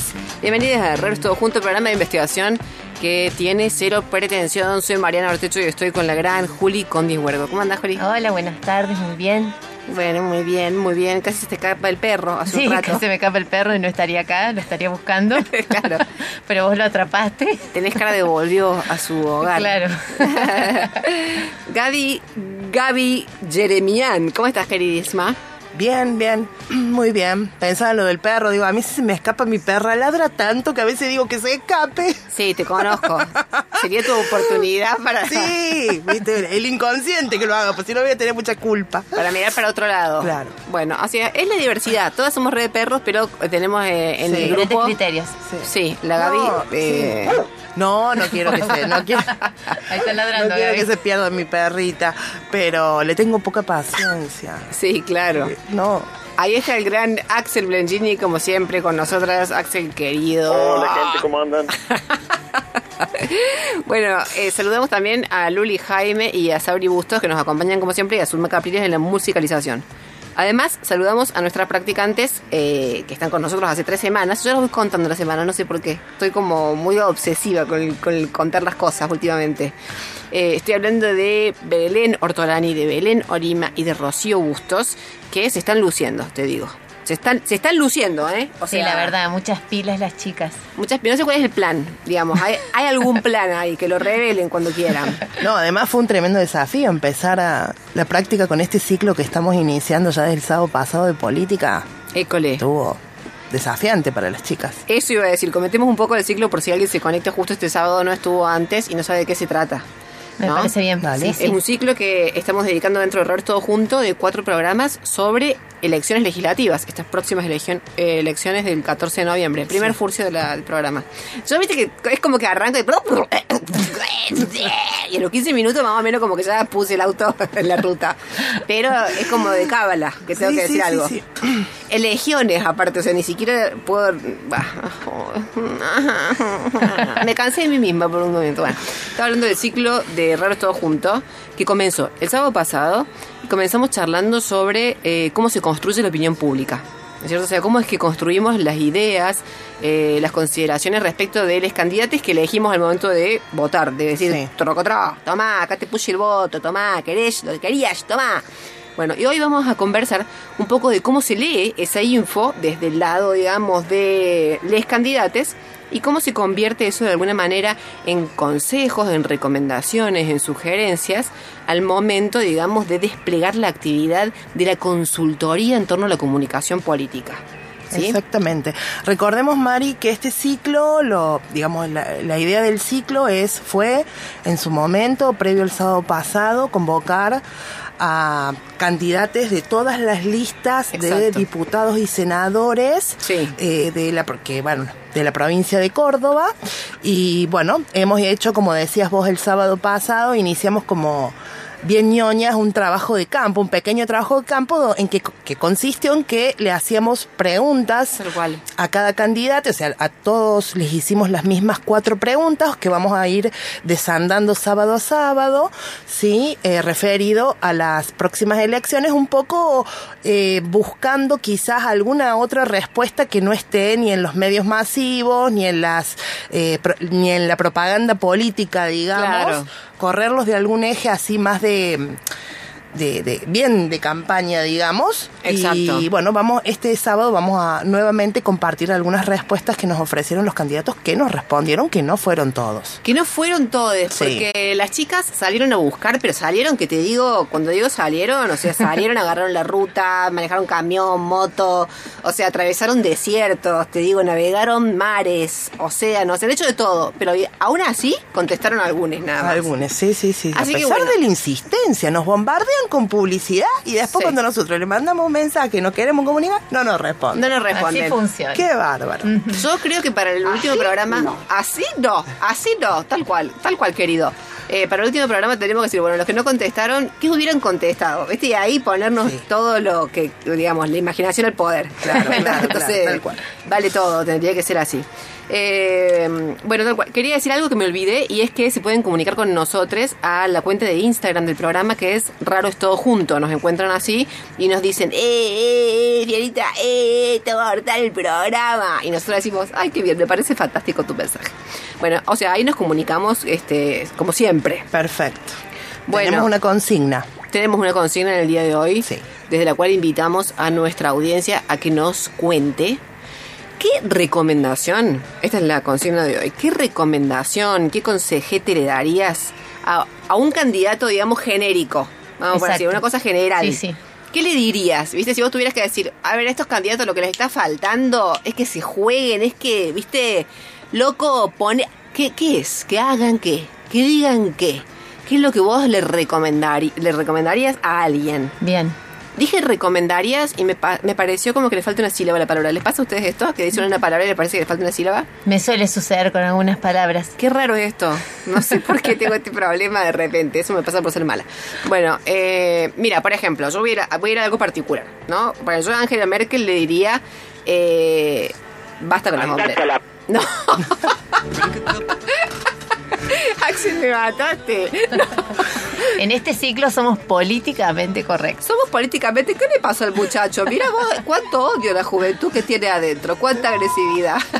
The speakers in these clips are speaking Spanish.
Todos. Bienvenidos a es todo junto, programa de investigación que tiene cero pretensión. Soy Mariana Ortecho y estoy con la gran Juli Condi Huergo. ¿Cómo andás, Juli? Hola, buenas tardes, muy bien. Bueno, muy bien, muy bien. Casi se te escapa el perro hace Sí, un rato. que se me escapa el perro y no estaría acá, lo estaría buscando. Claro. Pero vos lo atrapaste. Tenés cara de volvió a su hogar. Claro. Gaby, Gaby Jeremian. ¿Cómo estás, queridísima? Bien, bien, muy bien. Pensaba en lo del perro, digo, a mí si se me escapa mi perra, ladra tanto que a veces digo que se escape. Sí, te conozco. Sería tu oportunidad para, Sí, viste, el inconsciente que lo haga, pues si no voy a tener mucha culpa. para mirar para otro lado. Claro. Bueno, o sea, es la diversidad. Todas somos red de perros, pero tenemos eh, en Sí. el Diferentes grupo... criterios. Sí, la Gaby... No, eh, No, no quiero que se, no quiero, Ahí está no ladrando, quiero Gaby. que se pierda mi perrita, pero le tengo poca paciencia. sí, claro. No. Ahí está el gran Axel Blengini, como siempre, con nosotras. Axel, querido. Hola gente, ¿cómo andan? Bueno, eh, saludamos también a Luli Jaime y a Sabri Bustos, que nos acompañan como siempre, y a Zulma Capriles en la musicalización. Además, saludamos a nuestras practicantes eh, que están con nosotros hace tres semanas. Yo las voy contando la semana, no sé por qué. Estoy como muy obsesiva con contar las cosas últimamente. Eh, estoy hablando de Belén Ortolani, de Belén Orima y de Rocío Bustos, que se están luciendo, te digo. Se están, se están luciendo, ¿eh? O Sí, sea, la verdad, muchas pilas las chicas. Muchas, no sé cuál es el plan, digamos. ¿Hay, hay algún plan ahí que lo revelen cuando quieran? No, además fue un tremendo desafío empezar a la práctica con este ciclo que estamos iniciando ya desde el sábado pasado de política. École. Estuvo desafiante para las chicas. Eso iba a decir, cometemos un poco el ciclo por si alguien se conecta justo este sábado, no estuvo antes y no sabe de qué se trata. Me ¿no? parece bien. Dale. Sí, Es sí. un ciclo que estamos dedicando dentro de Error Todo Junto de cuatro programas sobre elecciones legislativas, estas próximas elección- eh, elecciones del 14 de noviembre, el primer furcio de la- del programa. Yo viste que es como que arranca y... y en los 15 minutos más o menos como que ya puse el auto en la ruta. Pero es como de cábala, que tengo Sí, que decir sí, algo. sí. Elegiones aparte, o sea, ni siquiera puedo... Me cansé de mí misma por un momento. Bueno, estaba hablando del ciclo de Raros Todo Junto, que comenzó el sábado pasado y comenzamos charlando sobre eh, cómo se construye la opinión pública. ¿No es cierto? O sea, cómo es que construimos las ideas, eh, las consideraciones respecto de los candidatos que elegimos al momento de votar, de decir, Sí. trocotró, tomá, acá te puse el voto, tomá, querés lo que querías, tomá. Bueno, y hoy vamos a conversar un poco de cómo se lee esa info desde el lado, digamos, de los candidatos y cómo se convierte eso de alguna manera en consejos, en recomendaciones, en sugerencias al momento, digamos, de desplegar la actividad de la consultoría en torno a la comunicación política. Exactamente. Recordemos, Mari, que este ciclo, lo, digamos, la, la idea del ciclo es, fue en su momento, previo al sábado pasado, convocar a candidatos de todas las listas de diputados y senadores Sí. eh, de la porque bueno de la provincia de Córdoba y bueno hemos hecho como decías vos el sábado pasado iniciamos como bien ñoñas un trabajo de campo, un pequeño trabajo de campo en que, que consistió en que le hacíamos preguntas a cada candidato, o sea, a todos les hicimos las mismas cuatro preguntas que vamos a ir desandando sábado a sábado, sí, Eh, referido a las próximas elecciones, un poco eh, buscando quizás alguna otra respuesta que no esté ni en los medios masivos, ni en las, eh, pro- ni en la propaganda política, digamos, Claro. Correrlos de algún eje así más de de, de- bien de campaña, digamos. Exacto. Y bueno, vamos este sábado vamos a nuevamente compartir algunas respuestas que nos ofrecieron los candidatos que nos respondieron que no fueron todos. Que no fueron todos, Sí. porque las chicas salieron a buscar, pero salieron, que te digo, cuando digo salieron, o sea, salieron, agarraron la ruta, manejaron camión, moto, o sea, atravesaron desiertos, te digo, navegaron mares, océanos, han hecho de todo, pero aún así contestaron algunos nada más. Algunos, sí, sí, sí. Así a que pesar bueno. de la insistencia, nos bombardean con publicidad y después Sí. cuando nosotros le mandamos un mensaje y no queremos comunicar, no nos responden. No nos Así responden. funciona. Qué bárbaro. Yo creo que para el último programa, así no, así no, tal cual, tal cual, querido. Eh, para el último programa tenemos que decir, bueno, los que no contestaron, ¿qué hubieran contestado? ¿Viste? Y ahí ponernos Sí. todo lo que, digamos, la imaginación al poder. Claro, claro, claro, Entonces, tal cual. vale todo, tendría que ser así. Eh, bueno, tal cual. Quería decir algo que me olvidé y es que se pueden comunicar con nosotros a la cuenta de Instagram del programa que es Raro es todo junto. Nos encuentran así y nos dicen, ¡eh, eh, eh, Fiorita, eh, te va a cortar el programa! Y nosotros decimos, ¡ay, qué bien! Me parece fantástico tu mensaje. Bueno, o sea, ahí nos comunicamos este, como siempre. Perfecto. Bueno. Tenemos una consigna. Tenemos una consigna en el día de hoy, Sí. desde la cual invitamos a nuestra audiencia a que nos cuente qué recomendación, esta es la consigna de hoy, qué recomendación, qué consejete le darías a, a un candidato, digamos, genérico, vamos por decir, una cosa general. Sí, sí. ¿Qué le dirías? ¿Viste? Si vos tuvieras que decir, a ver, a estos candidatos lo que les está faltando es que se jueguen, es que, ¿viste? Loco, pone. ¿Qué, qué es? Que hagan qué? Que digan qué. ¿Qué es lo que vos le, recomendari- le recomendarías a alguien? Bien. Dije recomendarías y me, pa- me pareció como que le falta una sílaba a la palabra. ¿Les pasa a ustedes esto? Que dicen una palabra y les parece que le falta una sílaba. Me suele suceder con algunas palabras. Qué raro es esto. No sé por qué tengo este problema de repente. Eso me pasa por ser mala. Bueno, eh, mira, por ejemplo, yo voy a, ir a, voy a ir a algo particular, ¿no? Para yo a Angela Merkel le diría, eh, basta con las hombres. No. Axel, me mataste. No. En este ciclo somos políticamente correctos. Somos políticamente. ¿Qué le pasa al muchacho? Mira vos, cuánto odio la juventud que tiene adentro, cuánta agresividad.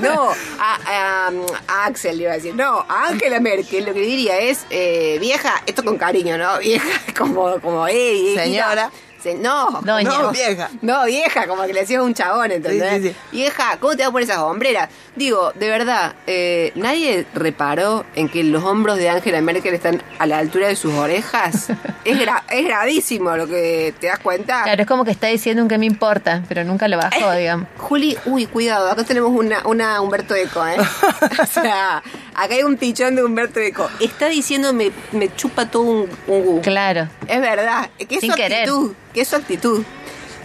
No, a, a- a Axel le iba a decir. No, a Angela Merkel lo que diría es, eh, vieja, esto con cariño, ¿no? Vieja, como, como. Señora. Se- no. No, vieja. no, vieja, como que le decía un chabón, ¿entendés? Sí, sí, sí. Vieja, ¿cómo te vas a poner esas hombreras? Digo, de verdad, eh, ¿nadie reparó en que los hombros de Angela Merkel están a la altura de sus orejas? es, gra- es gravísimo lo que te das cuenta. Claro, es como que está diciendo un que me importa, pero nunca lo bajó, digamos. Juli, uy, cuidado, acá tenemos una, una Humberto Eco, ¿eh? o sea, acá hay un pichón de Humberto Eco. Está diciendo me, me chupa todo un, un gu. Claro. Es verdad, que es Sin su querer. que es su actitud.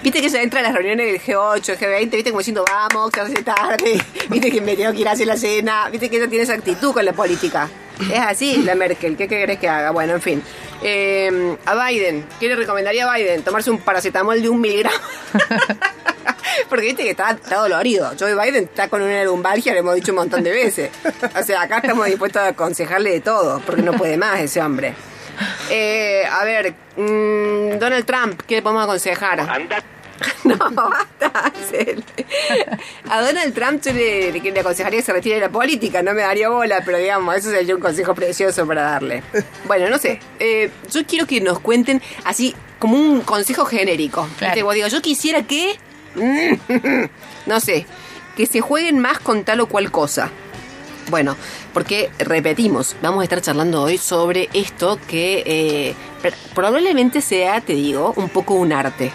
Viste que ella entra a las reuniones del G8, el G20, viste como diciendo, vamos, que se hace tarde, viste que me tengo que ir a hacer la cena, viste que ella tiene esa actitud con la política. Es así la Merkel, ¿qué querés que haga? Bueno, en fin. Eh, a Biden, ¿qué le recomendaría a Biden? Tomarse un paracetamol de un miligramo. Porque viste que está, está dolorido. Joe Biden está con una lumbalgia, lo hemos dicho un montón de veces. O sea, acá estamos dispuestos a aconsejarle de todo, porque no puede más ese hombre. Eh, a ver, mm, Donald Trump, ¿qué le podemos aconsejar? No, basta. A Donald Trump yo le, le- le aconsejaría que se retire de la política, no me daría bola, pero digamos, eso sería un consejo precioso para darle. Bueno, no sé, eh, yo quiero que nos cuenten así como un consejo genérico. Claro. ¿Viste? Vos digo, yo quisiera que, no sé, que se jueguen más con tal o cual cosa. Bueno, porque repetimos, vamos a estar charlando hoy sobre esto que eh, pr- probablemente sea, te digo, un poco un arte,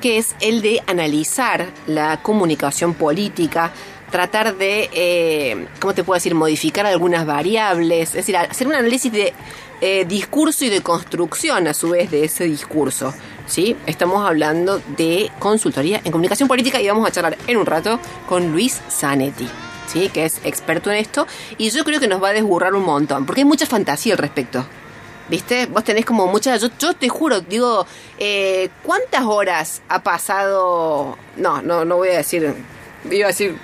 que es el de analizar la comunicación política, tratar de, eh, ¿cómo te puedo decir?, modificar algunas variables, es decir, hacer un análisis de eh, discurso y de construcción a su vez de ese discurso. ¿Sí? Estamos hablando de consultoría en comunicación política y vamos a charlar en un rato con Luis Zanetti. ¿sí? que es experto en esto, y yo creo que nos va a desburrar un montón, porque hay mucha fantasía al respecto. ¿Viste? Vos tenés como mucha... Yo, yo te juro, digo, eh, ¿cuántas horas ha pasado... No, no, no voy a decir... Iba a decir...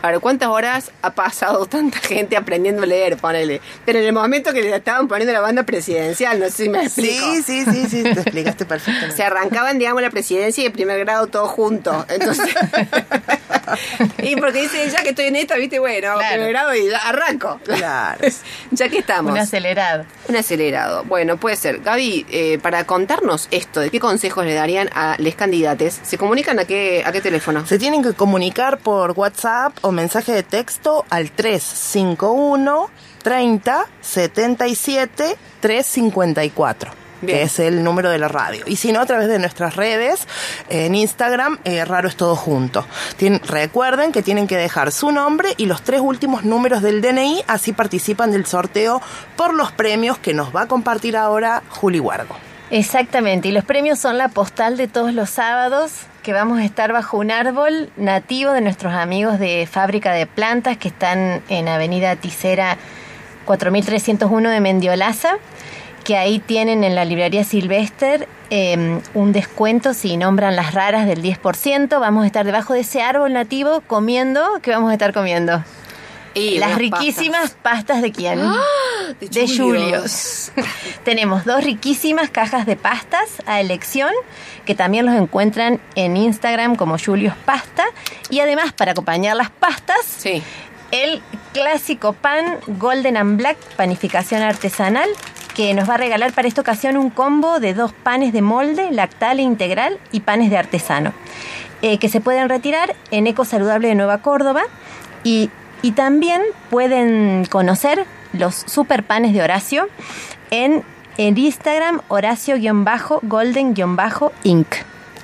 A ver, ¿cuántas horas ha pasado tanta gente aprendiendo a leer? Ponele. Pero en el momento que le estaban poniendo la banda presidencial, no sé si me explico. Sí, sí, sí, sí, te explicaste perfectamente. Se arrancaban, digamos, la presidencia y el primer grado todos juntos. Entonces. y porque dice, ya que estoy en esta, viste, bueno, Claro. primer grado y ya arranco. Claro. ya que estamos. Un acelerado. Un acelerado. Bueno, puede ser. Gaby, eh, para contarnos esto, ¿de qué consejos le darían a los candidatos? ¿Se comunican a qué, a qué teléfono? Se tienen que comunicar por WhatsApp o mensaje de texto al 351 30 77 354. Bien. que es el número de la radio. Y si no, a través de nuestras redes, en Instagram, eh, Raro es todo junto. Tien- recuerden que tienen que dejar su nombre y los tres últimos números del DNI, así participan del sorteo por los premios que nos va a compartir ahora Juli Huergo. Exactamente, y los premios son la postal de todos los sábados que vamos a estar bajo un árbol nativo de nuestros amigos de Fábrica de Plantas que están en Avenida Ticera 4301 de Mendiolaza, que ahí tienen en la librería Silvester eh, un descuento si nombran las raras del 10%. Vamos a estar debajo de ese árbol nativo comiendo, ¿qué vamos a estar comiendo? Y Las riquísimas pastas, de quién? ¡Ah! De de Julios. Julios. Tenemos dos riquísimas cajas de pastas a elección, que también los encuentran en Instagram como Julios Pasta. Y además, para acompañar las pastas, Sí. el clásico pan Golden and Black, panificación artesanal, que nos va a regalar para esta ocasión un combo de dos panes de molde, lactal e integral y panes de artesano, eh, que se pueden retirar en Eco Saludable de Nueva Córdoba y, y también pueden conocer los super panes de Horacio en el Instagram Horacio-Golden-Inc.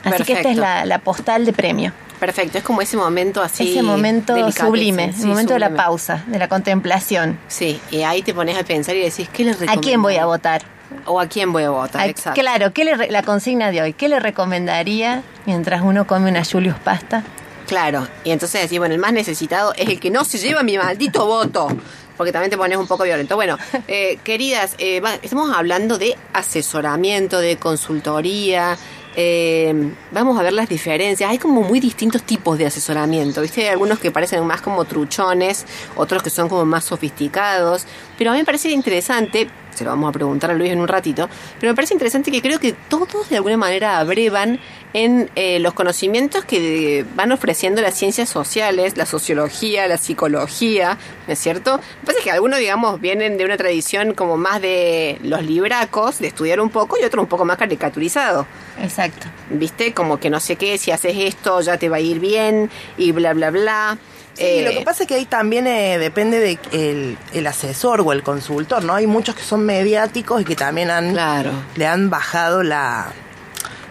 Así que esta es la, la postal de premio. Perfecto, es como ese momento así. Ese momento sublime, sí, el momento de la pausa, de la contemplación. Sí, y ahí te pones a pensar y decís, ¿qué le ¿A quién voy a votar? O a quién voy a votar, A- exacto. Claro, ¿qué le la consigna de hoy, ¿qué le recomendaría mientras uno come una Julius pasta? Claro, y entonces decís, bueno, el más necesitado es el que no se lleva mi maldito voto. Porque también te pones un poco violento. Bueno, eh, queridas, eh, estamos hablando de asesoramiento, de consultoría. eh, vamos a ver las diferencias. Hay como muy distintos tipos de asesoramiento. ¿Viste? Hay algunos que parecen más como truchones, otros que son como más sofisticados. Pero a mí me parece interesante, se lo vamos a preguntar a Luis en un ratito, pero me parece interesante que creo que todos de alguna manera abrevan en eh, los conocimientos que van ofreciendo las ciencias sociales, la sociología, la psicología, ¿no es cierto? Lo que pasa es que algunos, digamos, vienen de una tradición como más de los libracos, de estudiar un poco, y otros un poco más caricaturizado. Exacto. ¿Viste? Como que no sé qué, si haces esto ya te va a ir bien, y bla, bla, bla. Sí, Eh, lo que pasa es que ahí también eh, depende de el, el asesor o el consultor, ¿no? Hay muchos que son mediáticos y que también han Claro. le han bajado la,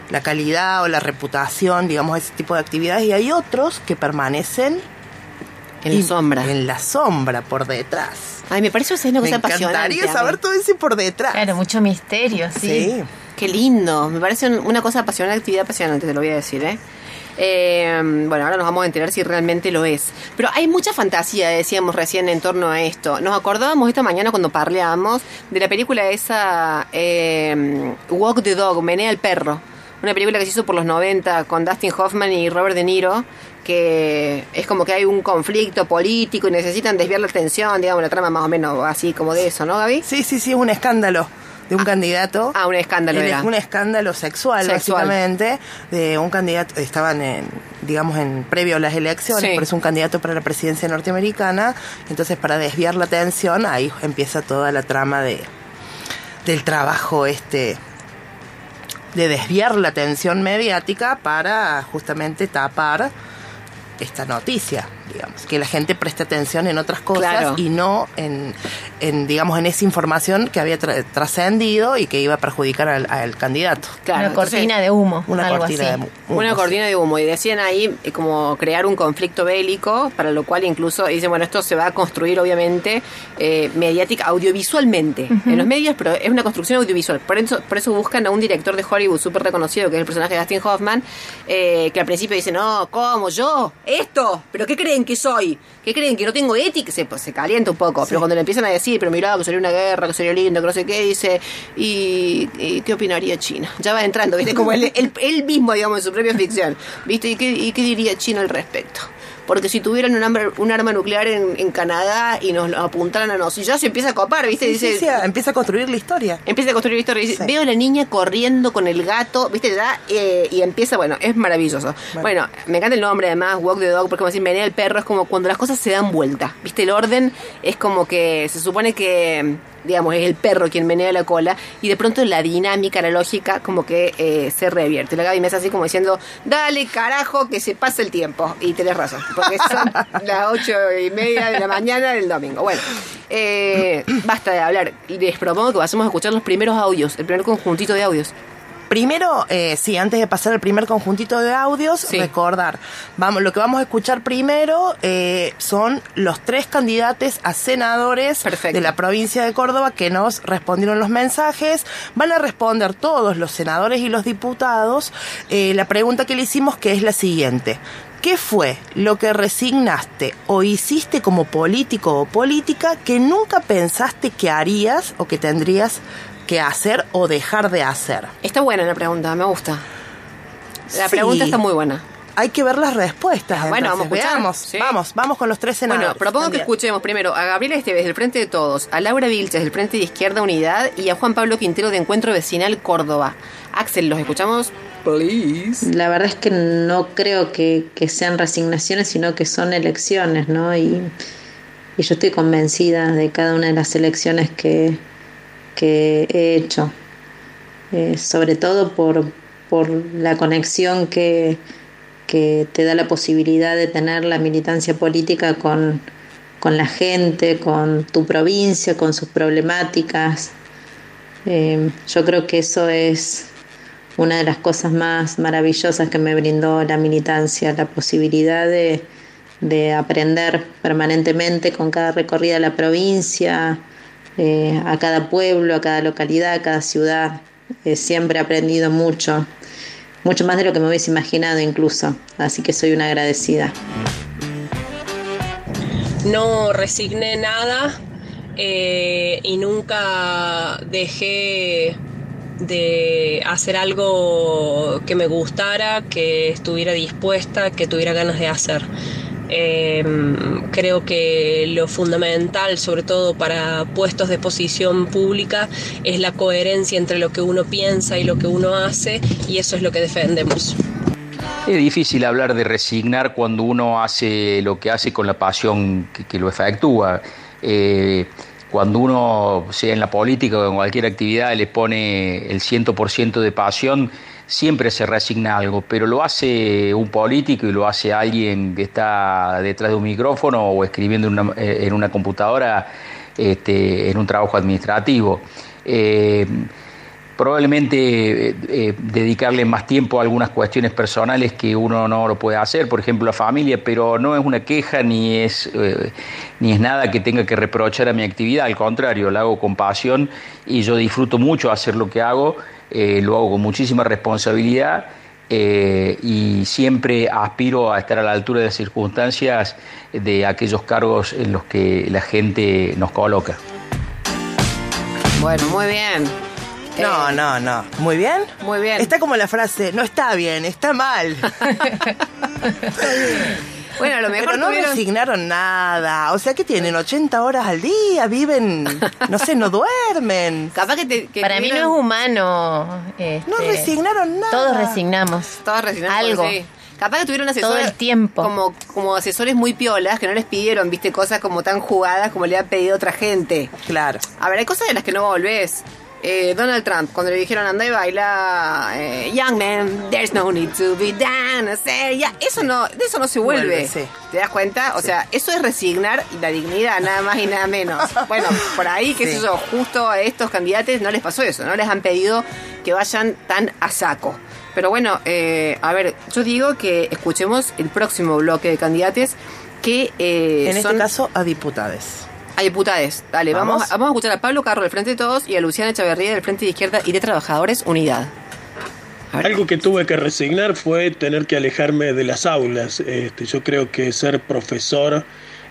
la calidad o la reputación, digamos, a ese tipo de actividades y hay otros que permanecen En la sombra. En la sombra, por detrás. Ay, me parece que es una Me cosa apasionante. encantaría a mí. saber todo ese por detrás. Claro, mucho misterio, sí. Sí. Qué lindo, me parece un- una cosa apasionante, actividad apasionante, te lo voy a decir, ¿eh? Eh, bueno, ahora nos vamos a enterar si realmente lo es. Pero hay mucha fantasía, decíamos recién, en torno a esto. Nos acordábamos esta mañana cuando parleábamos de la película esa eh, Walk the Dog, Menea el Perro. Una película que se hizo por los 90 con Dustin Hoffman y Robert De Niro, que es como que hay un conflicto político y necesitan desviar la atención, digamos, la trama más o menos así como de eso, ¿no, Gaby? Sí, sí, sí, es un escándalo de un candidato. Ah, un escándalo era. un escándalo sexual, Sexual. básicamente, de un candidato, estaban en, digamos, en previo a las elecciones, Sí. pero es un candidato para la presidencia norteamericana, entonces para desviar la atención, ahí empieza toda la trama de del trabajo este de desviar la atención mediática para justamente tapar esta noticia, digamos, que la gente preste atención en otras cosas Claro. y no en, en, digamos, en esa información que había tra- trascendido y que iba a perjudicar al, al candidato. Claro, una entonces- cortina de humo, Una algo cortina así. de humo. Una cortina de humo. Y decían ahí eh, como crear un conflicto bélico, para lo cual incluso dicen, bueno, esto se va a construir obviamente eh, mediática, audiovisualmente. En los medios, pero es una construcción audiovisual. Por eso, por eso buscan a un director de Hollywood súper reconocido, que es el personaje de Dustin Hoffman, eh, que al principio dice, no, ¿cómo? ¿Yo? ¿Esto? ¿Pero qué creen que soy? ¿Qué creen? ¿Que no tengo ética? Se, pues, se calienta un poco. Pero cuando le empiezan a decir, pero mirá, que sería una guerra, que sería lindo, que no sé qué, dice, ¿y, y qué opinaría China? Ya va entrando, ¿viste? Como él, él, él mismo, digamos, en su propia ficción. ¿Viste? ¿Y qué, y qué diría China al respecto? Porque si tuvieran un, arma- un arma nuclear en, en Canadá y nos lo apuntaran a nosotros, ya se empieza a copar, ¿viste? Sí, sí, dice, sí, empieza a construir la historia. Empieza a construir historia. y dice. Veo a la niña corriendo con el gato, ¿viste? Ya, eh, y empieza, bueno, es maravilloso. Bueno. me encanta el nombre además, Walk the Dog, porque como decir, menea el perro, es como cuando las cosas se dan vuelta, ¿viste? El orden es como que se supone que, digamos, es el perro quien menea la cola, y de pronto la dinámica, la lógica, como que eh, se revierte. La Gaby me hace así como diciendo, dale carajo que se pase el tiempo. Y tenés razón, porque son las ocho y media de la mañana del domingo. Bueno, eh, basta de hablar. Les propongo que pasemos a escuchar los primeros audios, el primer conjuntito de audios. Primero, eh, sí, antes de pasar el primer conjuntito de audios, recordar, vamos, lo que vamos a escuchar primero eh, son los tres candidatos a senadores de la provincia de Córdoba que nos respondieron los mensajes. Van a responder todos los senadores y los diputados eh, la pregunta que le hicimos, que es la siguiente. ¿Qué fue lo que resignaste o hiciste como político o política que nunca pensaste que harías o que tendrías que hacer o dejar de hacer? Está buena la pregunta, me gusta. La pregunta está muy buena. Hay que ver las respuestas. Ah, bueno, vamos, veamos, vamos, vamos con los tres senadores. Bueno, propongo que escuchemos primero a Gabriela Esteves del Frente de Todos, a Laura Vilches del Frente de Izquierda Unidad y a Juan Pablo Quintero de Encuentro Vecinal Córdoba. Axel, ¿los escuchamos? La verdad es que no creo que, sean resignaciones, sino que son elecciones, ¿no? Y, yo estoy convencida de cada una de las elecciones que, he hecho, eh, sobre todo por, la conexión que, te da la posibilidad de tener la militancia política con, la gente, con tu provincia, con sus problemáticas. Eh, yo creo que eso es una de las cosas más maravillosas que me brindó la militancia, la posibilidad de, aprender permanentemente con cada recorrida de la provincia, eh, a cada pueblo, a cada localidad, a cada ciudad. Eh, siempre he aprendido mucho, mucho más de lo que me hubiese imaginado incluso, así que soy una agradecida. No resigné nada eh, y nunca dejé de hacer algo que me gustara, que estuviera dispuesta, que tuviera ganas de hacer. Em, creo que lo fundamental, sobre todo para puestos de posición pública, es la coherencia entre lo que uno piensa y lo que uno hace, y eso es lo que defendemos. Es difícil hablar de resignar cuando uno hace lo que hace con la pasión que, lo efectúa. Eh, cuando uno, sea en la política o en cualquier actividad, le pone el 100% de pasión, siempre se resigna algo, pero lo hace un político y lo hace alguien que está detrás de un micrófono o escribiendo en una, eh, en una computadora este, en un trabajo administrativo. Eh, probablemente eh, dedicarle más tiempo a algunas cuestiones personales que uno no lo puede hacer, por ejemplo la familia, pero no es una queja ni es, ni es nada que tenga que reprochar a mi actividad, al contrario, la hago con pasión y yo disfruto mucho hacer lo que hago, lo hago con muchísima responsabilidad. y siempre aspiro a estar a la altura de las circunstancias de aquellos cargos en los que la gente nos coloca. Bueno, muy bien. No, eh, no, no. ¿Muy bien? Muy bien. Está como la frase, no está bien, está mal. Bueno, a lo mejor Pero no resignaron nada. O sea, que tienen? ¿80 horas al día? ¿Viven? No sé, no duermen. Capaz que, te, Para mí no es humano. no este, resignaron nada. Todos resignamos. Todos resignaron. Algo. Capaz que tuvieron asesores. Todo el tiempo. Como, como asesores muy piolas que no les pidieron, viste, cosas como tan jugadas como le ha pedido otra gente. Claro. A ver, hay cosas de las que no volvés. Eh, Donald Trump, cuando le dijeron anda y baila, eh, Young man, there's no need to be done, ya, eso no, de eso no se vuelve. ¿Te das cuenta? O sea, eso es resignar la dignidad, nada más y nada menos. Bueno, por ahí, qué sé yo, justo a estos candidatos no les pasó eso, no les han pedido que vayan tan a saco. Pero bueno, eh, a ver, yo digo que escuchemos el próximo bloque de candidatos que en este caso a diputados. A diputades, dale, ¿Vamos? vamos, a escuchar a Pablo Carro del Frente de Todos y a Luciana Echeverría del Frente de Izquierda y de Trabajadores Unidad. Algo que tuve que resignar fue tener que alejarme de las aulas. Este, yo creo que ser profesor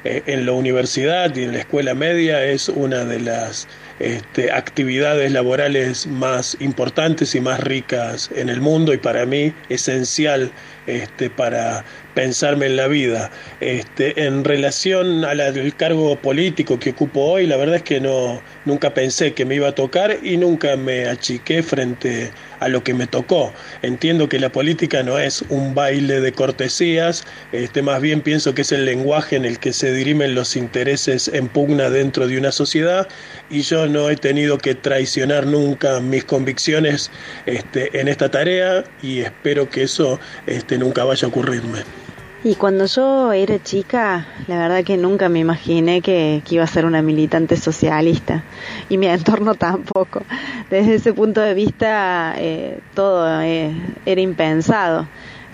eh, en la universidad y en la escuela media es una de las este, actividades laborales más importantes y más ricas en el mundo y para mí esencial este, para pensarme en la vida. Este, en relación al cargo político que ocupo hoy, la verdad es que no, nunca pensé que me iba a tocar y nunca me achiqué frente a lo que me tocó. Entiendo que la política no es un baile de cortesías, este, más bien pienso que es el lenguaje en el que se dirimen los intereses en pugna dentro de una sociedad y yo no he tenido que traicionar nunca mis convicciones este, en esta tarea y espero que eso este, nunca vaya a ocurrirme. Y cuando yo era chica, la verdad que nunca me imaginé que, iba a ser una militante socialista y mi entorno tampoco. Desde ese punto de vista, eh, todo eh, era impensado.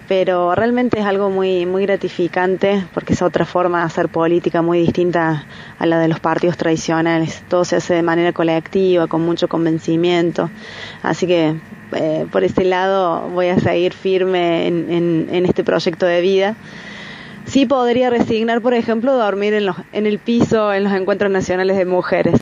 Pero realmente es algo muy, muy gratificante porque es otra forma de hacer política muy distinta a la de los partidos tradicionales. Todo se hace de manera colectiva, con mucho convencimiento. Así que eh, por ese lado voy a seguir firme en, en, este proyecto de vida. Sí podría resignar, por ejemplo, dormir en, los, en el piso en los encuentros nacionales de mujeres.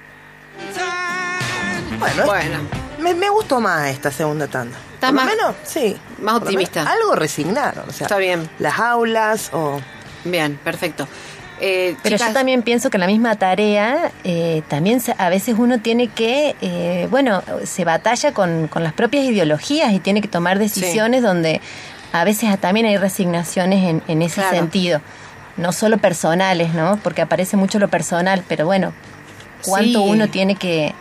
Bueno, Me, me, gustó más esta segunda tanda. ¿Estás más, menos? Sí. Más optimista. algo resignaron. O sea, Está bien. Las aulas o... Bien, perfecto. Eh, Pero yo también pienso que la misma tarea, eh, también a veces uno tiene que, eh, bueno, se batalla con, con, las propias ideologías y tiene que tomar decisiones donde a veces también hay resignaciones en, en ese sentido. No solo personales, ¿no? Porque aparece mucho lo personal, pero bueno, cuánto uno tiene que,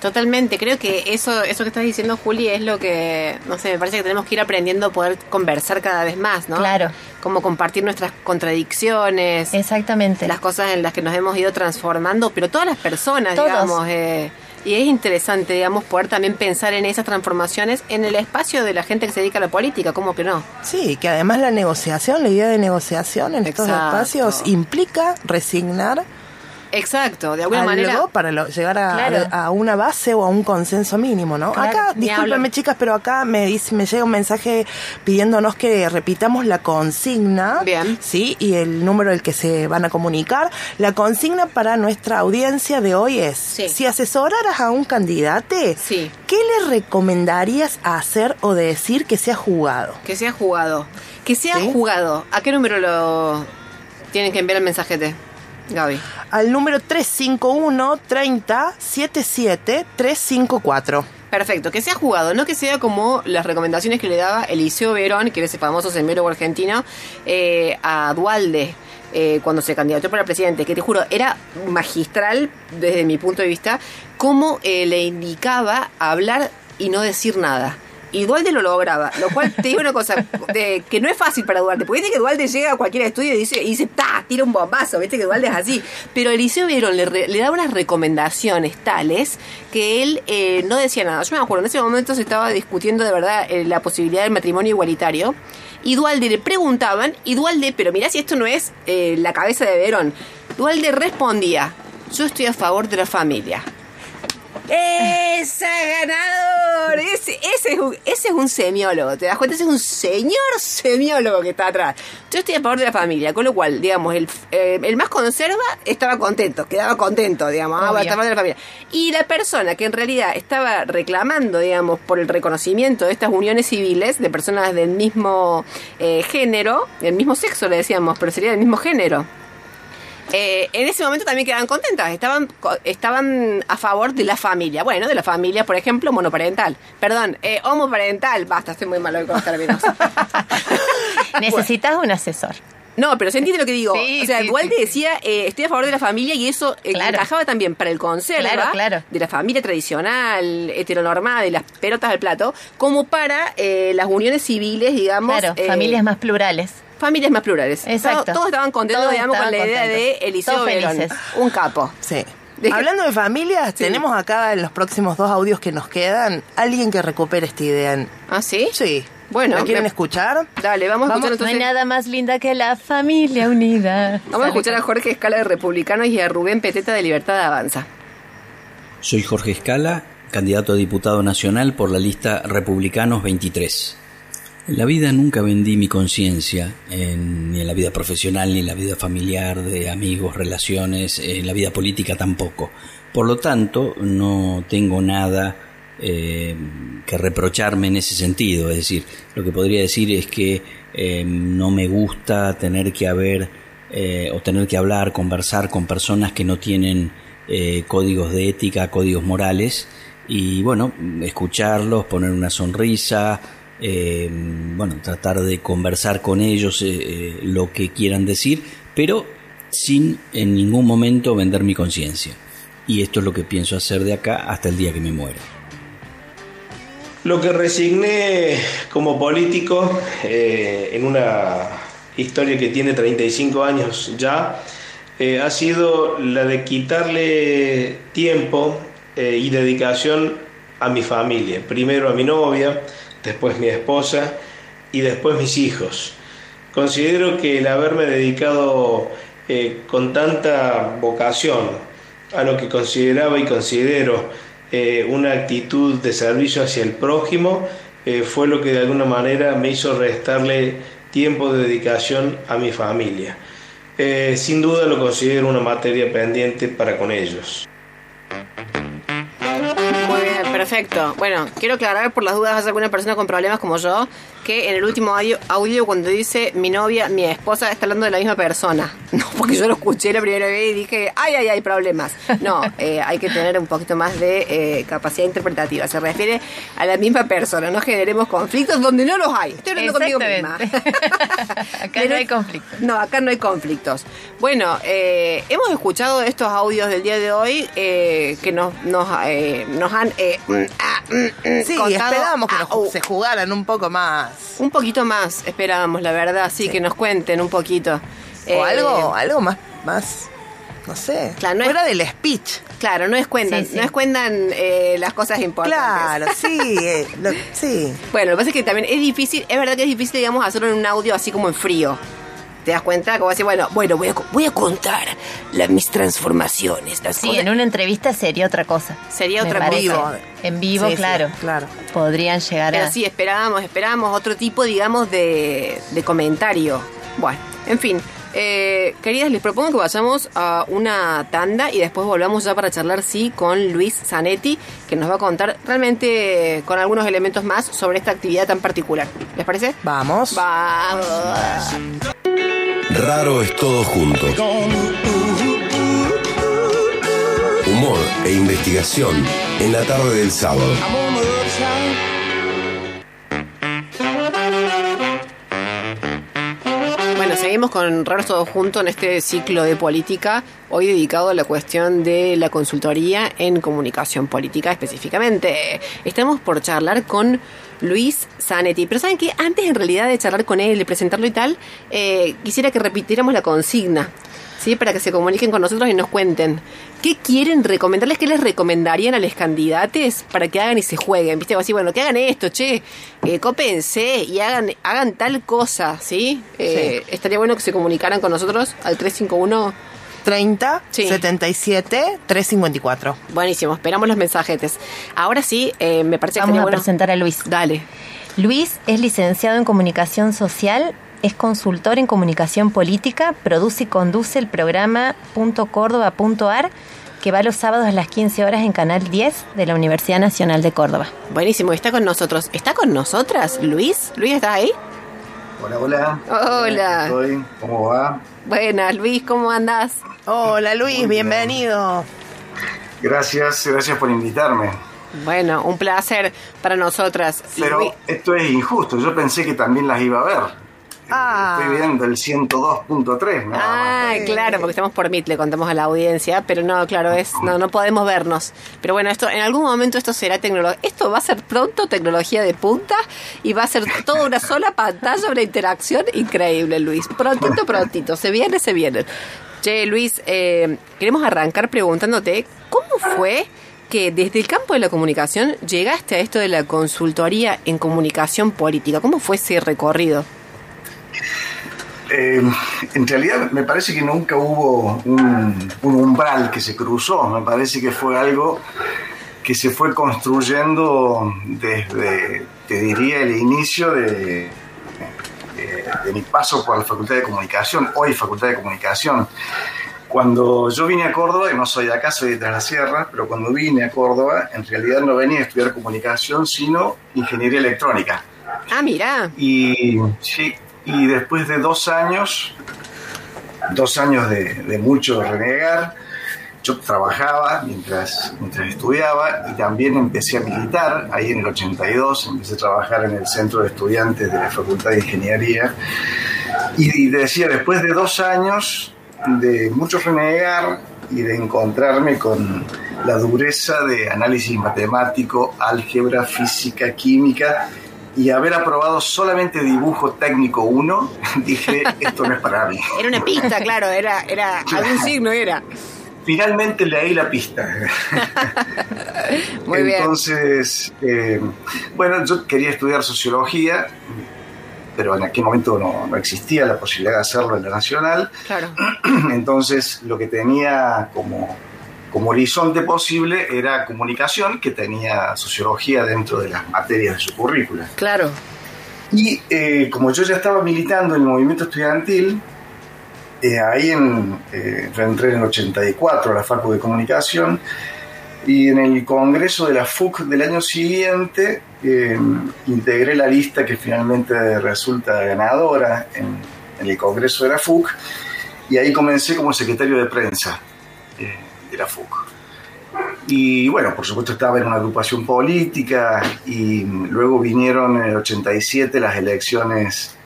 Totalmente, creo que eso, eso que estás diciendo, Juli, es lo que, no sé, me parece que tenemos que ir aprendiendo a poder conversar cada vez más, ¿no? Claro. Como compartir nuestras contradicciones. Exactamente. Las cosas en las que nos hemos ido transformando, pero todas las personas, digamos. Eh, y es interesante, digamos, poder también pensar en esas transformaciones en el espacio de la gente que se dedica a la política, ¿cómo que no? Sí, que además la negociación, la idea de negociación en estos espacios implica resignar Exacto, de alguna manera. para llegar a, una base o a un consenso mínimo, ¿no? acá, discúlpeme chicas, pero acá me dice, me llega un mensaje pidiéndonos que repitamos la consigna. Bien. Sí, y el número al que se van a comunicar. La consigna para nuestra audiencia de hoy es: si asesoraras a un candidato, sí. ¿qué le recomendarías hacer o decir que sea jugado? Que sea jugado. Que sea jugado. ¿A qué número lo tienen que enviar el mensajete? Gaby. Al número 351 30 77 354. Perfecto, que sea jugado, no que sea como las recomendaciones que le daba Eliseo Verón, que era ese famoso semiólogo argentino, eh, a Dualde. Eh, cuando se candidató para presidente, que te juro, era magistral desde mi punto de vista, cómo eh, le indicaba hablar y no decir nada y Dualde lo lograba. Lo cual te digo una cosa, de, que no es fácil para Dualde, porque viste que Dualde llega a cualquier estudio y dice, y dice ¡ta! tira un bombazo, viste que Dualde es así. Pero Eliseo Vieron le, le da unas recomendaciones tales que él eh, no decía nada. Yo me acuerdo, en ese momento se estaba discutiendo de verdad eh, la posibilidad del matrimonio igualitario. Y Dualde le preguntaban, y Dualde, pero mirá si esto no es eh, la cabeza de Verón. Dualde respondía, yo estoy a favor de la familia. ¡Ese ganador! Ese, ese, es un, ese es un semiólogo, ¿te das cuenta? Ese es un señor semiólogo que está atrás. Yo estoy a favor de la familia, con lo cual, digamos, el, eh, el más conserva estaba contento, quedaba contento, digamos, ah, a favor de la familia. Y la persona que en realidad estaba reclamando, digamos, por el reconocimiento de estas uniones civiles de personas del mismo eh, género, del mismo sexo, le decíamos, pero sería del mismo género eh, en ese momento también quedaban contentas, estaban, estaban a favor de la familia. Bueno, de la familia, por ejemplo, monoparental. Perdón, eh, homoparental. Basta, estoy muy malo con los términos. Necesitas un asesor. No, pero se entiende lo que digo. o sea, igual te decía, eh, estoy a favor de la familia y eso eh, encajaba también para el conserva de la familia tradicional, heteronormada, de las pelotas del plato, como para eh, las uniones civiles, digamos. Claro, familias más plurales familias más plurales. Exacto. Todos, estaban contentos, digamos, con la idea de Eliseo Verón. Un capo. Sí. Hablando de familias, tenemos acá en los próximos dos audios que nos quedan alguien que recupere esta idea. ¿Ah, sí? Sí. Bueno, ¿la quieren escuchar? Dale, vamos, a escuchar entonces. No hay nada más linda que la familia unida. Vamos a escuchar a Jorge Escala de Republicanos y a Rubén Peteta de Libertad de Avanza. Soy Jorge Escala, candidato a diputado nacional por la lista Republicanos 23. La vida nunca vendí mi conciencia, ni en la vida profesional, ni en la vida familiar, de amigos, relaciones, en la vida política tampoco. Por lo tanto, no tengo nada eh, que reprocharme en ese sentido. Es decir, lo que podría decir es que eh, no me gusta tener que haber eh, o tener que hablar, conversar con personas que no tienen códigos de ética, códigos morales. Y bueno, escucharlos, poner una sonrisa, eh, bueno, tratar de conversar con ellos eh, eh, lo que quieran decir, pero sin en ningún momento vender mi conciencia. Y esto es lo que pienso hacer de acá hasta el día que me muera. Lo que resigné como político en una historia que tiene 35 años ya, ha sido la de quitarle tiempo y dedicación a mi familia. Primero a mi novia, después mi esposa y después mis hijos. Considero que el haberme dedicado eh, con tanta vocación a lo que consideraba y considero una actitud de servicio hacia el prójimo, fue lo que de alguna manera me hizo restarle tiempo de dedicación a mi familia. Eh, sin duda lo considero una materia pendiente para con ellos. Perfecto. Bueno, quiero aclarar por las dudas a alguna persona con problemas como yo que en el último audio, audio, cuando dice mi novia, mi esposa, está hablando de la misma persona. No, porque yo lo escuché la primera vez y dije, ay, ay, hay problemas. No, eh, hay que tener un poquito más de eh, capacidad interpretativa. Se refiere a la misma persona. No generemos conflictos donde no los hay. Estoy hablando conmigo misma. acá no hay conflictos. No, acá no hay conflictos. Bueno, eh, hemos escuchado estos audios del día de hoy que nos, nos, nos han... Mm, ah, mm, mm, sí, esperábamos que ah, uh. se jugaran un poco más. Un poquito más esperábamos, la verdad, sí, que nos cuenten un poquito. O eh, algo, algo más, más, no sé, claro, no fuera del speech. Claro, no es cuentan, no es cuentan eh, las cosas importantes. Claro, sí, eh, sí. Bueno, lo que pasa es que también es difícil, es verdad que es difícil, digamos, hacerlo en un audio así como en frío. ¿Te das cuenta? Como así, bueno, bueno, voy a, voy a contar mis transformaciones. sí, en una entrevista sería otra cosa. Sería otra cosa. Vivo. En vivo, claro. claro. Podrían llegar Pero sí, esperábamos, esperábamos otro tipo, digamos, de, de comentario. Bueno, en fin. Eh, queridas, les propongo que vayamos a una tanda y después volvamos ya para charlar, sí, con Luis Zanetti, que nos va a contar realmente con algunos elementos más sobre esta actividad tan particular. ¿Les parece? Vamos. Vamos. Raro es todo junto. Humor e investigación en la tarde del sábado. Con Raros Todos Juntos en este ciclo de política, hoy dedicado a la cuestión de la consultoría en comunicación política específicamente. Estamos por charlar con Luis Zanetti, pero ¿saben qué? Antes en realidad de charlar con él, de presentarlo y tal, eh, quisiera que repitiéramos la consigna. ¿Sí? Para que se comuniquen con nosotros y nos cuenten. ¿Qué quieren recomendarles? ¿Qué les recomendarían a los candidatos para que hagan y se jueguen? ¿Viste? así, bueno, que hagan esto, che, eh, cópense y hagan, hagan tal cosa, ¿sí? Eh, Estaría bueno que se comunicaran con nosotros al 351 30 77 354. Buenísimo, esperamos los mensajetes. Ahora sí, eh, me parece que Vamos a presentar a Luis. Dale. Luis es licenciado en comunicación social es consultor en comunicación política, produce y conduce el programa .córdoba.ar que va los sábados a las 15 horas en Canal 10 de la Universidad Nacional de Córdoba. Buenísimo, está con nosotros. ¿Está con nosotras Luis? ¿Luis está ahí? Hola, hola. Hola. ¿Cómo va? Buenas, Luis, ¿cómo andas? Hola, Luis, bienvenido. Gracias, gracias por invitarme. Bueno, un placer para nosotras. Pero esto es injusto, yo pensé que también las iba a ver. Ah. Estoy viendo el 102.3. Ah, claro, porque estamos por Meet, le contamos a la audiencia, pero no, claro, es no no podemos vernos. Pero bueno, esto en algún momento esto será tecnología. Esto va a ser pronto tecnología de punta y va a ser toda una sola pantalla, una interacción increíble, Luis. Prontito, prontito, se viene, se viene. Che, Luis, eh, queremos arrancar preguntándote, ¿cómo fue que desde el campo de la comunicación llegaste a esto de la consultoría en comunicación política? ¿Cómo fue ese recorrido? Eh, en realidad me parece que nunca hubo un, umbral que se cruzó, me parece que fue algo que se fue construyendo desde, te diría, el inicio de, de, mi paso por la Facultad de Comunicación, hoy Facultad de Comunicación. Cuando yo vine a Córdoba, y no soy de acá, soy de la Sierra, pero cuando vine a Córdoba, en realidad no venía a estudiar comunicación, sino ingeniería electrónica. Ah, mira. Y sí, y después de dos años, dos años de, mucho renegar, yo trabajaba mientras, mientras estudiaba y también empecé a militar, ahí en el 82, empecé a trabajar en el centro de estudiantes de la Facultad de Ingeniería. Y, decía, después de dos años de mucho renegar y de encontrarme con la dureza de análisis matemático, álgebra, física, química, y haber aprobado solamente dibujo técnico 1, dije, esto no es para mí. Era una pista, claro, era, era algún signo, era. Finalmente leí la pista. Muy bien. Entonces, eh, bueno, yo quería estudiar sociología, pero en aquel momento no, no, existía la posibilidad de hacerlo en la nacional. Claro. Entonces, lo que tenía como, como horizonte posible era comunicación, que tenía sociología dentro de las materias de su currícula. Claro. Y eh, como yo ya estaba militando en el movimiento estudiantil, eh, ahí en, eh, yo entré en el 84 a la Facu de Comunicación y en el congreso de la FUC del año siguiente eh, integré la lista que finalmente resulta ganadora en, en, el congreso de la FUC y ahí comencé como secretario de prensa FUC. Y bueno, por supuesto estaba en una agrupación política y luego vinieron en el 87 las elecciones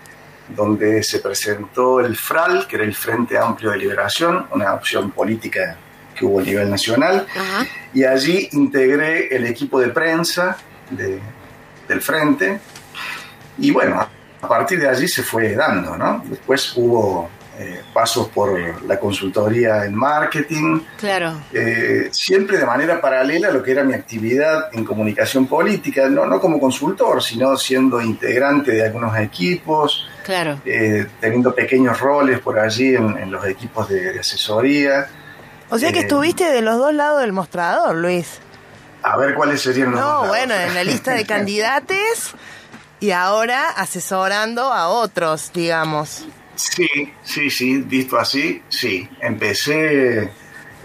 donde se presentó el FRAL, que era el Frente Amplio de Liberación, una opción política que hubo a nivel nacional, Ajá. y allí integré el equipo de prensa de, del Frente, y bueno, a partir de allí se fue dando, ¿no? Después hubo eh, pasos por la consultoría en marketing, Claro. eh, siempre de manera paralela a lo que era mi actividad en comunicación política, no, no como consultor, sino siendo integrante de algunos equipos, Claro. eh, teniendo pequeños roles por allí en, en los equipos de, de asesoría. O sea que Eh, estuviste de los dos lados del mostrador, Luis. A ver cuáles serían los dos No, lados. bueno, en la lista de candidatos y ahora asesorando a otros, digamos. Sí, sí, sí, visto así, sí. Empecé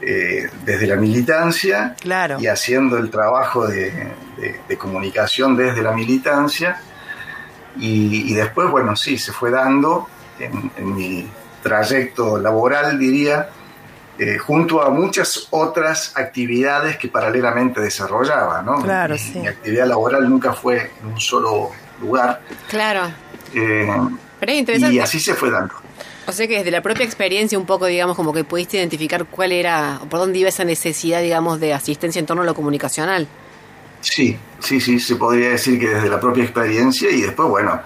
eh, desde la militancia Claro. y haciendo el trabajo de, de- de comunicación desde la militancia. Y, y después, bueno, sí, se fue dando en, en mi trayecto laboral, diría, eh, junto a muchas otras actividades que paralelamente desarrollaba, ¿no? Claro, mi, sí. mi actividad laboral nunca fue en un solo lugar. Claro. eh, Pero es interesante. y así se fue dando. O sea que desde la propia experiencia un poco, digamos, como que pudiste identificar cuál era, o por dónde iba esa necesidad, digamos, de asistencia en torno a lo comunicacional. Sí, sí, sí, se podría decir que desde la propia experiencia y después, bueno,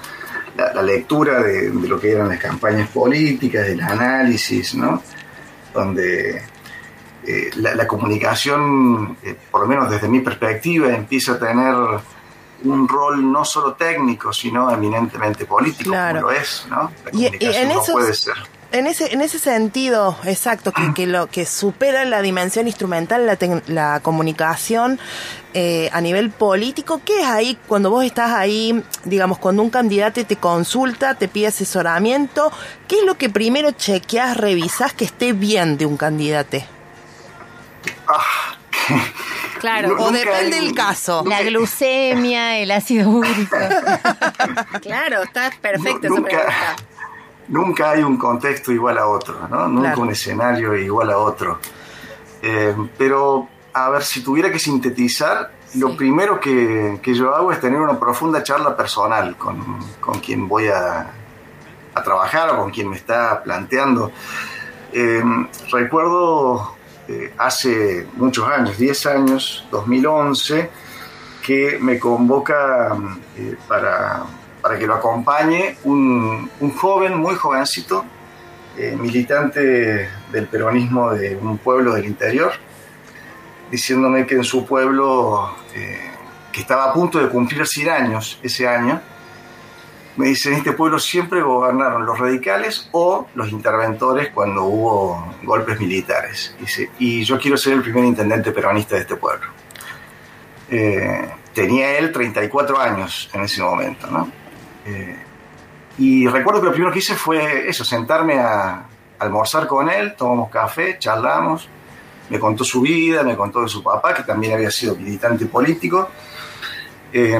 la, la lectura de, de lo que eran las campañas políticas, el análisis, ¿no? Donde eh, la, la comunicación, eh, por lo menos desde mi perspectiva, empieza a tener un rol no solo técnico, sino eminentemente político, Claro. como lo es, ¿no? La Y- en no esos- puede ser. En ese, en ese sentido, exacto, que, que lo que supera la dimensión instrumental, la, tec- la comunicación eh, a nivel político, ¿qué es ahí cuando vos estás ahí, digamos, cuando un candidato te consulta, te pide asesoramiento, qué es lo que primero chequeás, revisás que esté bien de un candidato? Claro. O depende del caso. La glucemia, el ácido úrico. Claro, está perfecto Nunca- nunca hay un contexto igual a otro, ¿no? Nunca Claro. un escenario igual a otro. Eh, pero, a ver, si tuviera que sintetizar, lo primero que, que yo hago es tener una profunda charla personal con, con quien voy a, a trabajar o con quien me está planteando. Eh, recuerdo eh, hace muchos años, 10 años, 2011, que me convoca eh, para, para que lo acompañe un, un joven, muy jovencito, eh, militante del peronismo de un pueblo del interior, diciéndome que en su pueblo, eh, que estaba a punto de cumplir 100 años ese año, me dice, en este pueblo siempre gobernaron los radicales o los interventores cuando hubo golpes militares. Dice, y yo quiero ser el primer intendente peronista de este pueblo. Eh, tenía él 34 años en ese momento, ¿no? Eh, y recuerdo que lo primero que hice fue eso, sentarme a almorzar con él, tomamos café, charlamos, me contó su vida, me contó de su papá, que también había sido militante político. Eh,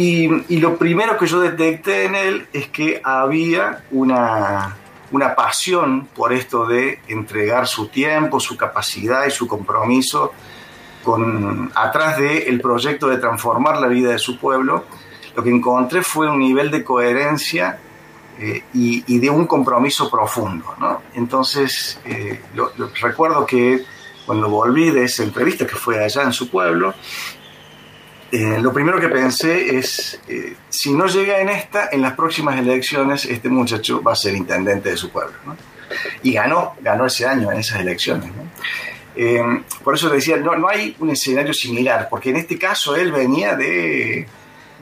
y, y lo primero que yo detecté en él es que había una, una pasión por esto de entregar su tiempo, su capacidad y su compromiso con, atrás del proyecto de transformar la vida de su pueblo. Lo que encontré fue un nivel de coherencia eh, y, y de un compromiso profundo. ¿no? Entonces, eh, lo- lo- recuerdo que cuando volví de esa entrevista que fue allá en su pueblo, eh, lo primero que pensé es, eh, si no llega en esta, en las próximas elecciones este muchacho va a ser intendente de su pueblo. Y ganó, ganó ese año en esas elecciones. Eh, por eso decía, no, no hay un escenario similar, porque en este caso él venía de,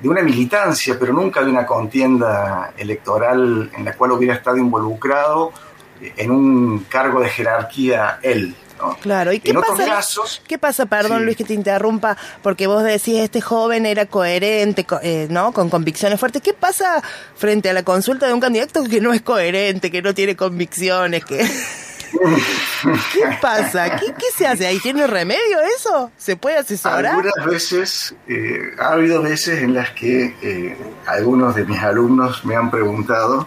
de una militancia, pero nunca de una contienda electoral en la cual hubiera estado involucrado en un cargo de jerarquía él. Claro, ¿y qué pasa? ¿Qué pasa, perdón Luis que te interrumpa, porque vos decís este joven era coherente, eh, ¿no? Con convicciones fuertes. ¿Qué pasa frente a la consulta de un candidato que no es coherente, que no tiene convicciones, que ¿Qué pasa? ¿Qué, se hace ahí? ¿Tiene remedio eso? ¿Se puede asesorar? Algunas veces, eh, ha habido veces en las que eh, algunos de mis alumnos me han preguntado,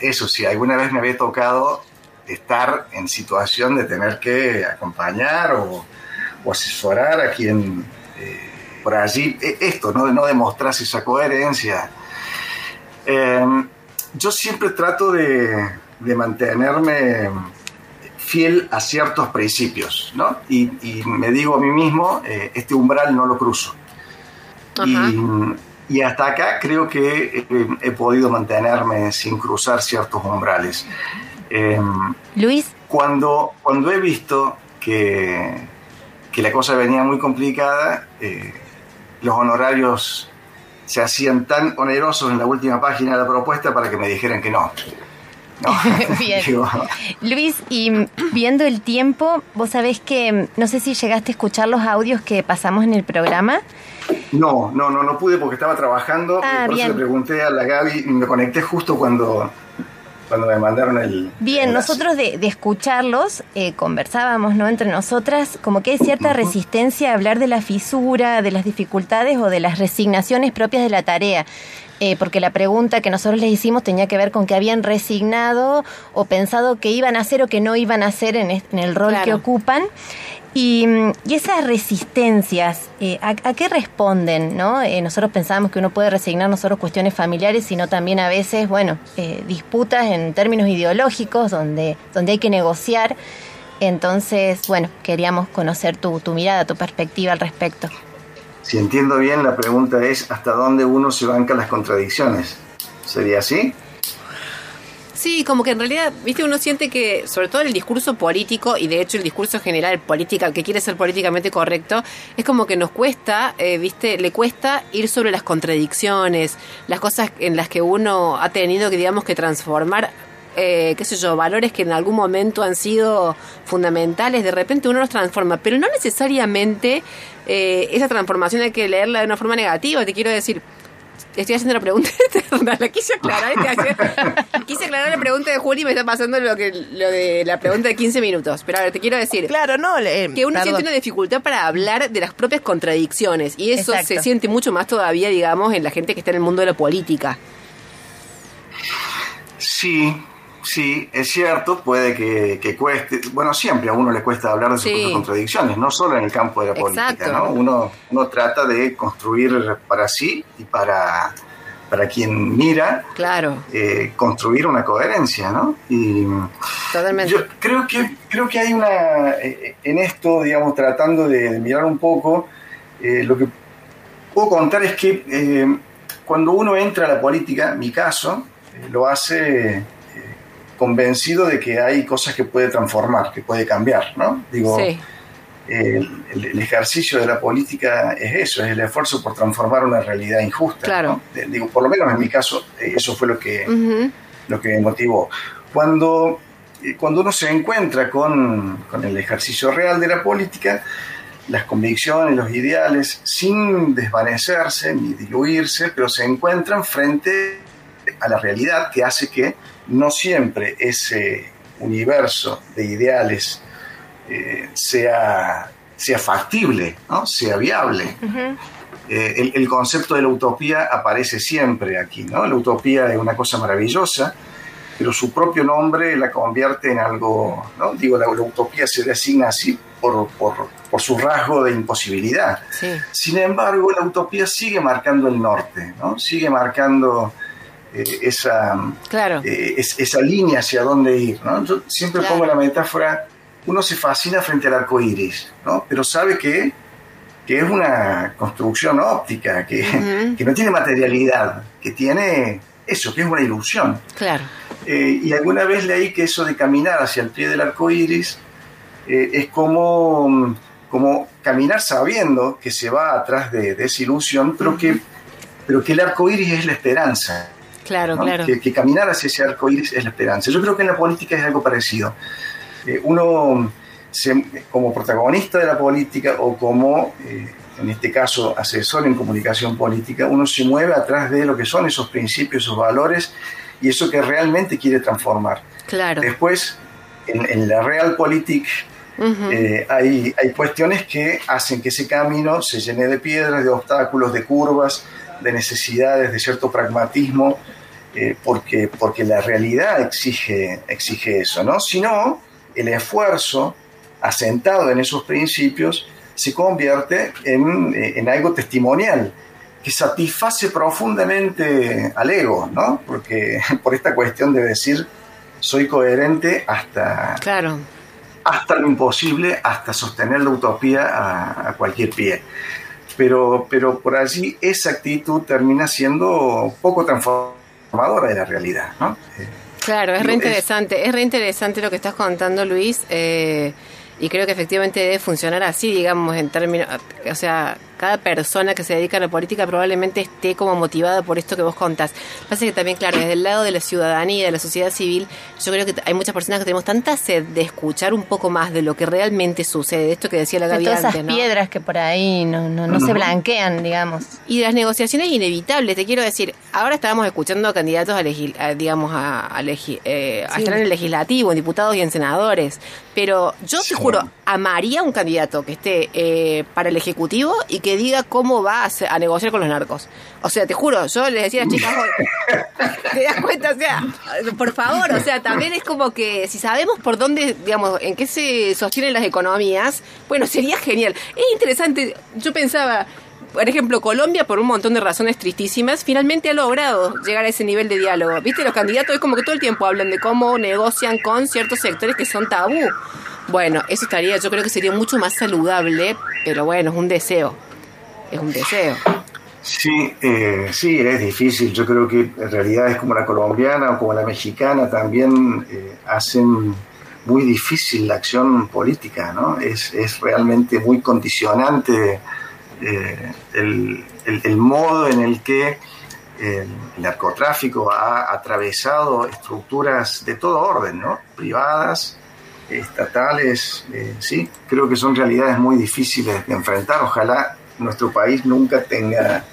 eso sí, alguna vez me había tocado estar en situación de tener que acompañar o, asesorar a quien eh, por allí, e, esto, ¿no? de no demostrar esa coherencia. Em, yo siempre trato de, mantenerme fiel a ciertos principios, ¿no? Y, me digo a mí mismo, eh, este umbral no lo cruzo. Y, hasta acá creo que he podido mantenerme sin cruzar ciertos umbrales. Em, Luis. Cuando, cuando he visto que, que la cosa venía muy complicada, eh, los honorarios se hacían tan onerosos en la última página de la propuesta para que me dijeran que no. Bien. Luis, y viendo el tiempo, vos sabés que no sé si llegaste a escuchar los audios que pasamos en el programa. No, no, no, no pude porque estaba trabajando. Ah, por eso le pregunté a la Gaby y me conecté justo cuando cuando me mandaron el... Bien, nosotros de, escucharlos eh, conversábamos ¿no? entre nosotras, como que hay cierta resistencia a hablar de la fisura, de las dificultades o de las resignaciones propias de la tarea. Eh, porque la pregunta que nosotros les hicimos tenía que ver con que habían resignado o pensado que iban a hacer o que no iban a hacer en, el rol que ocupan. Y, esas resistencias, eh, ¿a, qué responden? ¿no? Eh, nosotros pensábamos que uno puede resignar no solo cuestiones familiares, sino también a veces, bueno, eh, disputas en términos ideológicos donde, donde hay que negociar. Entonces, bueno, queríamos conocer tu, tu mirada, tu perspectiva al respecto. Si entiendo bien, la pregunta es hasta dónde uno se banca las contradicciones. ¿Sería así? Sí, como que en realidad, viste, uno siente que, sobre todo el discurso político y de hecho el discurso general política, que quiere ser políticamente correcto, es como que nos cuesta, eh, viste, le cuesta ir sobre las contradicciones, las cosas en las que uno ha tenido que, digamos, que transformar eh, qué sé yo, valores que en algún momento han sido fundamentales, de repente uno los transforma, pero no necesariamente eh, esa transformación hay que leerla de una forma negativa, te quiero decir, estoy haciendo la pregunta la quise aclarar. quise aclarar la pregunta de Juli y me está pasando lo que lo de la pregunta de 15 minutos. Pero a ver, te quiero decir. Claro, no. que uno siente una dificultad para hablar de las propias contradicciones. Y eso se siente mucho más todavía, digamos, en la gente que está en el mundo de la política. Sí, Sí, es cierto, puede que, cueste, bueno, siempre a uno le cuesta hablar de sus contradicciones, no solo en el campo de la política, ¿no? Uno, uno trata de construir para sí y para, para quien mira, claro. Eh, construir una coherencia, ¿no? Y Totalmente. Yo creo que, creo que hay una, eh, en esto, digamos, tratando de, mirar un poco, eh, lo que puedo contar es que cuando uno entra a la política, mi caso, lo hace convencido de que hay cosas que puede transformar, que puede cambiar, ¿no? Digo, el, ejercicio de la política es eso, es el esfuerzo por transformar una realidad injusta. Claro. Digo, por lo menos en mi caso, eso fue lo que, lo que me motivó. Cuando, eh, cuando uno se encuentra con, con el ejercicio real de la política, las convicciones, los ideales, sin desvanecerse ni diluirse, pero se encuentran frente a la realidad que hace que no siempre ese universo de ideales eh, sea, sea factible, ¿no? sea viable. Eh, el, concepto de la utopía aparece siempre aquí, ¿no? La utopía es una cosa maravillosa, pero su propio nombre la convierte en algo, ¿no? Digo, la, utopía se designa así por, su rasgo de imposibilidad. Sin embargo, la utopía sigue marcando el norte, ¿no? Sigue marcando eh, esa, claro. Eh, esa línea hacia dónde ir. ¿no? Yo siempre pongo la metáfora, uno se fascina frente al arco iris, ¿no? pero sabe que que es una construcción óptica, que, que no tiene materialidad, que tiene eso, que es una ilusión. Claro. Eh, y alguna vez leí que eso de caminar hacia el pie del arco iris es como, como caminar sabiendo que se va atrás de, esa ilusión, pero, que, pero que el arco iris es la esperanza. Claro, claro. Que, caminar hacia ese arco iris es la esperanza. Yo creo que en la política es algo parecido. Eh, uno, como protagonista de la política o como en este caso asesor en comunicación política, uno se mueve atrás de lo que son esos principios, esos valores y eso que realmente quiere transformar. Claro. Después, en, la realpolitik eh, hay, hay cuestiones que hacen que ese camino se llene de piedras, de obstáculos, de curvas, de necesidades, de cierto pragmatismo, eh, porque, porque la realidad exige, exige eso, ¿no? Si no, el esfuerzo asentado en esos principios se convierte en, eh, en, algo testimonial que satisface profundamente al ego, ¿no? Porque por esta cuestión de decir soy coherente hasta claro. hasta lo imposible, hasta sostener la utopía a, cualquier pie. Pero, pero por allí esa actitud termina siendo poco transformadora de la realidad, ¿no? Claro, es re interesante, es re interesante lo que estás contando, Luis. Eh, y creo que efectivamente debe funcionar así, digamos, en términos, o sea, cada persona que se dedica a la política probablemente esté como motivada por esto que vos contás. Pasa que también, claro, desde el lado de la ciudadanía, de la sociedad civil, yo creo que hay muchas personas que tenemos tanta sed de escuchar un poco más de lo que realmente sucede, esto que decía la Gaby todas esas piedras que por ahí no, no, se blanquean, digamos. Y las negociaciones inevitables, te quiero decir, ahora estábamos escuchando a candidatos a, digamos, a, a, eh, estar en el legislativo, en diputados y en senadores, pero yo te juro, amaría un candidato que esté eh, para el ejecutivo y que diga cómo va a, negociar con los narcos. O sea, te juro, yo les decía a las chicas ¿te das cuenta? O sea, por favor, o sea, también es como que si sabemos por dónde, digamos, en qué se sostienen las economías, bueno, sería genial. Es interesante, yo pensaba, por ejemplo, Colombia, por un montón de razones tristísimas, finalmente ha logrado llegar a ese nivel de diálogo. ¿Viste? Los candidatos es como que todo el tiempo hablan de cómo negocian con ciertos sectores que son tabú. Bueno, eso estaría, yo creo que sería mucho más saludable, pero bueno, es un deseo es un deseo. Sí, eh, sí, es difícil. Yo creo que en realidad es como la colombiana o como la mexicana también eh, hacen muy difícil la acción política, ¿no? Es, es realmente muy condicionante eh, el, el, modo en el que el narcotráfico ha atravesado estructuras de todo orden, ¿no? Privadas, estatales, sí, creo que son realidades muy difíciles de enfrentar. Ojalá nuestro país nunca tenga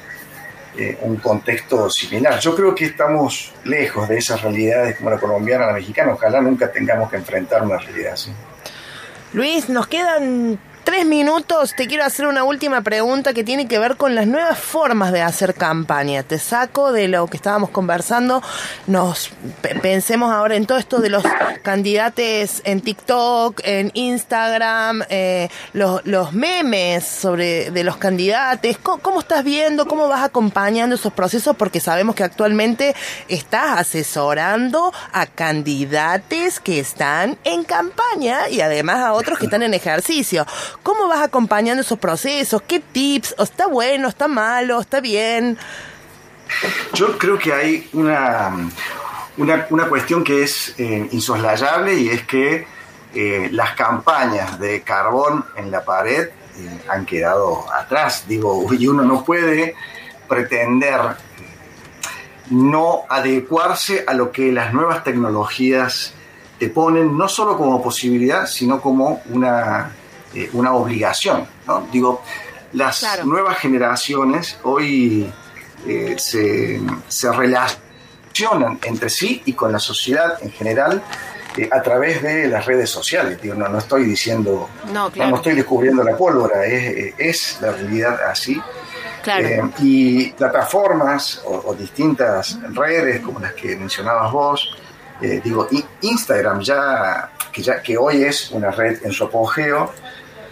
eh, un contexto similar. Yo creo que estamos lejos de esas realidades como la colombiana, la mexicana. Ojalá nunca tengamos que enfrentar una realidad así. Luis, nos quedan tres minutos te quiero hacer una última pregunta que tiene que ver con las nuevas formas de hacer campaña. Te saco de lo que estábamos conversando, nos pensemos ahora en todo esto de los candidatos en TikTok, en Instagram, eh, los, los, memes sobre de los candidatos. ¿Cómo, estás viendo? ¿Cómo vas acompañando esos procesos? Porque sabemos que actualmente estás asesorando a candidatos que están en campaña y además a otros que están en ejercicio. ¿Cómo vas acompañando esos procesos? ¿Qué tips? ¿Está bueno? ¿Está malo? ¿Está bien? Yo creo que hay una, una, cuestión que es eh, insoslayable y es que eh, las campañas de carbón en la pared eh, han quedado atrás. Digo, y uno no puede pretender no adecuarse a lo que las nuevas tecnologías te ponen, no solo como posibilidad, sino como una eh, una obligación. ¿no? Digo, las nuevas generaciones hoy eh, se, se, relacionan entre sí y con la sociedad en general eh, a través de las redes sociales. Digo, no, no estoy diciendo, no, no, estoy descubriendo la pólvora, es, es la realidad así. y plataformas o, distintas redes como las que mencionabas vos, digo, Instagram ya que, ya, que hoy es una red en su apogeo,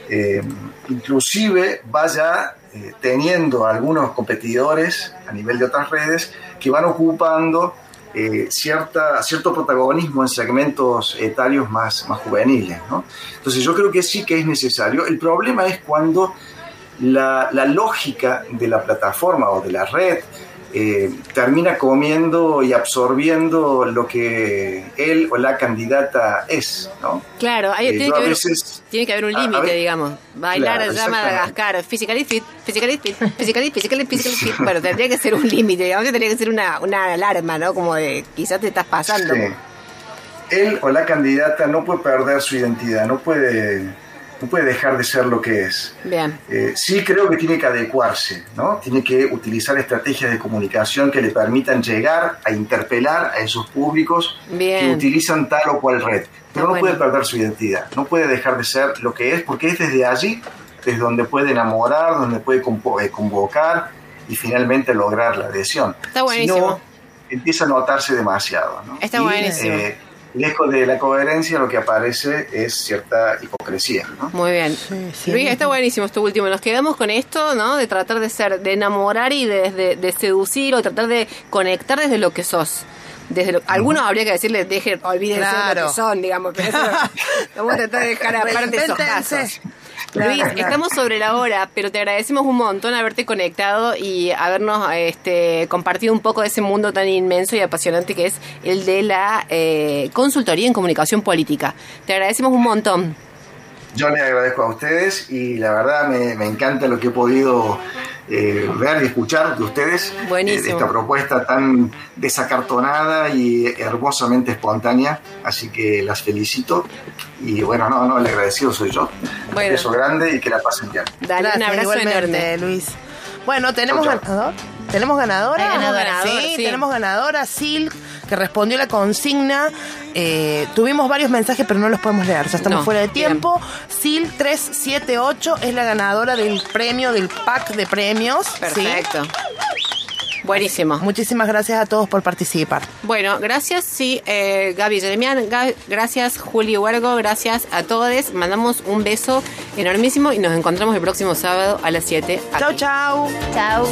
eh, inclusive vaya eh, teniendo algunos competidores a nivel de otras redes que van ocupando eh, cierta, cierto protagonismo en segmentos etarios más, más juveniles. Entonces yo creo que sí que es necesario. El problema es cuando la, la lógica de la plataforma o de la red eh, termina comiendo y absorbiendo lo que él o la candidata es, ¿no? Claro, hay, Eh, tiene, que haber, veces- tiene que haber un límite, digamos. Bailar Claro, exactamente. Madagascar, physically fit, physically fit, physically, physically, physically fit. Bueno, tendría que ser un límite, digamos que tendría que ser una, una alarma, ¿no? Como de quizás te estás pasando. Sí. Él o la candidata no puede perder su identidad, no puede, no puede dejar de ser lo que es. Bien. Eh, sí creo que tiene que adecuarse, ¿no? Tiene que utilizar estrategias de comunicación que le permitan llegar a interpelar a esos públicos que utilizan tal o cual red. Pero no bueno. puede perder su identidad, no puede dejar de ser lo que es, porque es desde allí, desde donde puede enamorar, donde puede eh, convocar y finalmente lograr la adhesión. Está buenísimo. Si no, empieza a notarse demasiado. ¿no? Está Y, buenísimo. eh, lejos de la coherencia, lo que aparece es cierta hipocresía. ¿no? Muy bien. sí. Luis, está buenísimo esto último. Nos quedamos con esto, ¿no? De tratar de ser, de enamorar y de, de- de seducir o tratar de conectar desde lo que sos. Desde lo, algunos habría que decirles, dejen, olvídense de lo Claro. que son, digamos, pero eso vamos a tratar de dejar aparte esos casos. Claro, Luis, claro. estamos sobre la hora, pero te agradecemos un montón haberte conectado y habernos este, compartido un poco de ese mundo tan inmenso y apasionante que es el de la eh, consultoría en comunicación política. Te agradecemos un montón. Yo le agradezco a ustedes y la verdad me, me encanta lo que he podido eh, ver y escuchar de ustedes. Buenísimo. eh, esta propuesta tan desacartonada y hermosamente espontánea. Así que las felicito. Y bueno, no, no, el agradecido soy yo. Bueno. Un beso grande y que la pasen bien. Dale, un abrazo enorme. Luis. Bueno, tenemos Chau, chau. ¿Tenemos ganadora? Hay ganadora, sí, sí. tenemos ganadora, Sil, que respondió la consigna. Eh, tuvimos varios mensajes, pero no los podemos leer. Ya estamos No, fuera de tiempo. Sil 378 es la ganadora del premio, del pack de premios. ¿sí? Perfecto. Buenísimo. Muchísimas gracias a todos por participar. Bueno, gracias, sí, eh, Gaby Jeremian, gracias Juli Huergo, gracias a todos. Mandamos un beso enormísimo y nos encontramos el próximo sábado a las 7. Chau, chau. Chao.